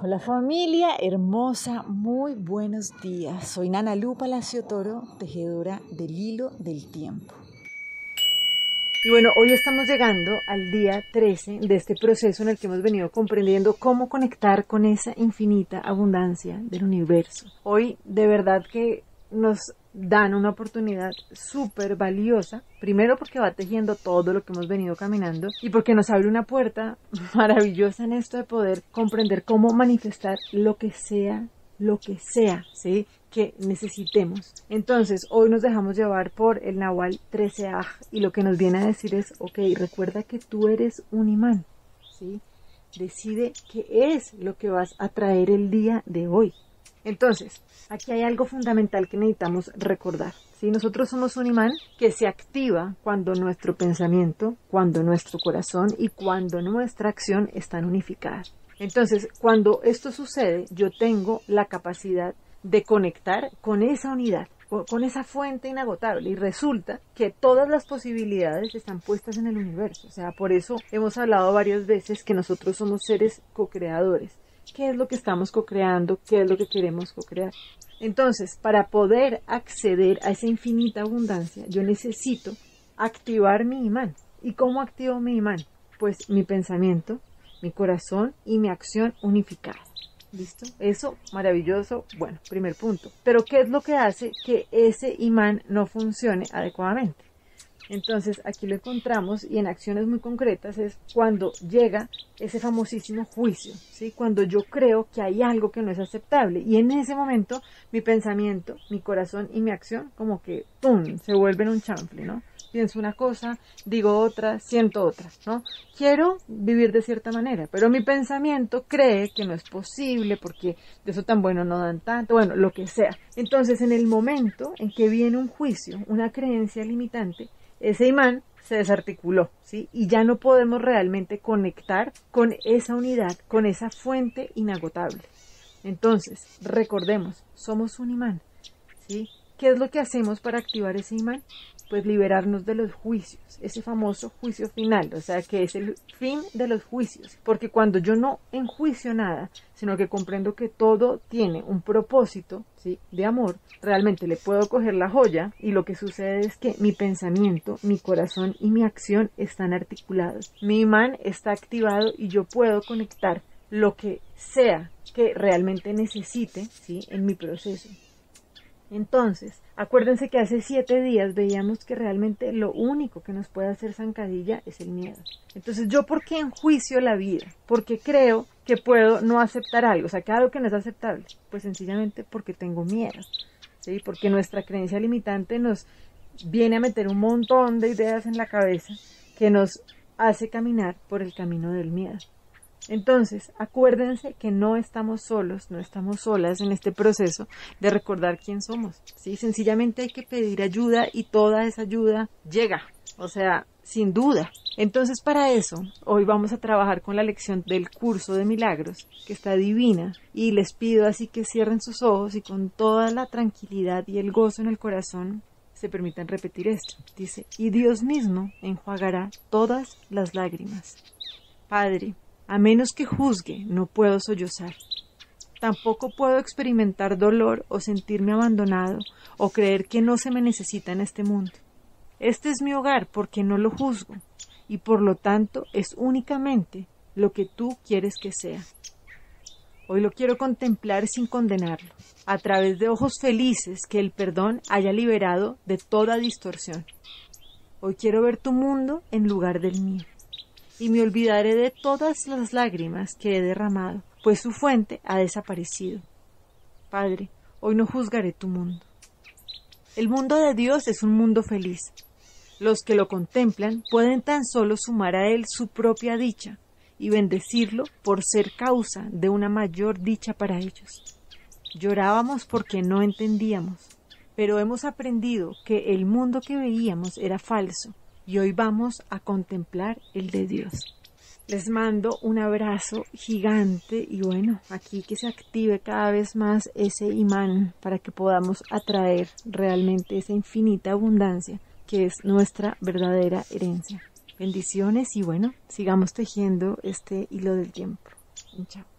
Hola familia hermosa, muy buenos días. Soy Nana Lu Palacio Toro, tejedora del hilo del tiempo. Y bueno, hoy estamos llegando al día 13 de este proceso en el que hemos venido comprendiendo cómo conectar con esa infinita abundancia del universo. Hoy de verdad que nos dan una oportunidad súper valiosa, primero porque va tejiendo todo lo que hemos venido caminando y porque nos abre una puerta maravillosa en esto de poder comprender cómo manifestar lo que sea, lo que sea, ¿sí? que necesitemos. Entonces, hoy nos dejamos llevar por el Nahual 13 y lo que nos viene a decir es, ok, recuerda que tú eres un imán, ¿sí? Decide qué es lo que vas a traer el día de hoy. Entonces, aquí hay algo fundamental que necesitamos recordar. Si nosotros somos un imán que se activa cuando nuestro pensamiento, cuando nuestro corazón y cuando nuestra acción están unificadas. Entonces, cuando esto sucede, yo tengo la capacidad de conectar con esa unidad, con esa fuente inagotable. Y resulta que todas las posibilidades están puestas en el universo. O sea, por eso hemos hablado varias veces que nosotros somos seres co-creadores qué es lo que estamos co-creando, qué es lo que queremos co-crear. Entonces, para poder acceder a esa infinita abundancia, yo necesito activar mi imán. ¿Y cómo activo mi imán? Pues mi pensamiento, mi corazón y mi acción unificada. ¿Listo? Eso, maravilloso. Bueno, primer punto. Pero ¿qué es lo que hace que ese imán no funcione adecuadamente? Entonces aquí lo encontramos y en acciones muy concretas es cuando llega ese famosísimo juicio, ¿sí? cuando yo creo que hay algo que no es aceptable y en ese momento mi pensamiento, mi corazón y mi acción como que ¡pum! se vuelven un chanfle, ¿no? Pienso una cosa, digo otra, siento otra, ¿no? Quiero vivir de cierta manera, pero mi pensamiento cree que no es posible porque de eso tan bueno no dan tanto, bueno, lo que sea. Entonces, en el momento en que viene un juicio, una creencia limitante, ese imán se desarticuló, ¿sí? Y ya no podemos realmente conectar con esa unidad, con esa fuente inagotable. Entonces, recordemos, somos un imán, ¿sí? ¿Qué es lo que hacemos para activar ese imán? Pues liberarnos de los juicios, ese famoso juicio final, o sea, que es el fin de los juicios, porque cuando yo no enjuicio nada, sino que comprendo que todo tiene un propósito, ¿sí? de amor, realmente le puedo coger la joya y lo que sucede es que mi pensamiento, mi corazón y mi acción están articulados. Mi imán está activado y yo puedo conectar lo que sea que realmente necesite, ¿sí? en mi proceso. Entonces, acuérdense que hace siete días veíamos que realmente lo único que nos puede hacer zancadilla es el miedo. Entonces, ¿yo por qué enjuicio la vida? Porque creo que puedo no aceptar algo, o sea, que algo que no es aceptable. Pues sencillamente porque tengo miedo, ¿sí? Porque nuestra creencia limitante nos viene a meter un montón de ideas en la cabeza que nos hace caminar por el camino del miedo. Entonces, acuérdense que no estamos solos, no estamos solas en este proceso de recordar quién somos. ¿sí? Sencillamente hay que pedir ayuda y toda esa ayuda llega. O sea, sin duda. Entonces, para eso, hoy vamos a trabajar con la lección del curso de milagros, que está divina, y les pido así que cierren sus ojos y con toda la tranquilidad y el gozo en el corazón se permitan repetir esto. Dice, y Dios mismo enjuagará todas las lágrimas. Padre, a menos que juzgue, no puedo sollozar. Tampoco puedo experimentar dolor o sentirme abandonado o creer que no se me necesita en este mundo. Este es mi hogar porque no lo juzgo y por lo tanto es únicamente lo que tú quieres que sea. Hoy lo quiero contemplar sin condenarlo, a través de ojos felices que el perdón haya liberado de toda distorsión. Hoy quiero ver tu mundo en lugar del mío y me olvidaré de todas las lágrimas que he derramado, pues su fuente ha desaparecido. Padre, hoy no juzgaré tu mundo. El mundo de Dios es un mundo feliz. Los que lo contemplan pueden tan solo sumar a él su propia dicha y bendecirlo por ser causa de una mayor dicha para ellos. Llorábamos porque no entendíamos, pero hemos aprendido que el mundo que veíamos era falso y hoy vamos a contemplar el de Dios. Les mando un abrazo gigante y bueno, aquí que se active cada vez más ese imán para que podamos atraer realmente esa infinita abundancia que es nuestra verdadera herencia. Bendiciones y bueno, sigamos tejiendo este hilo del tiempo. Chao.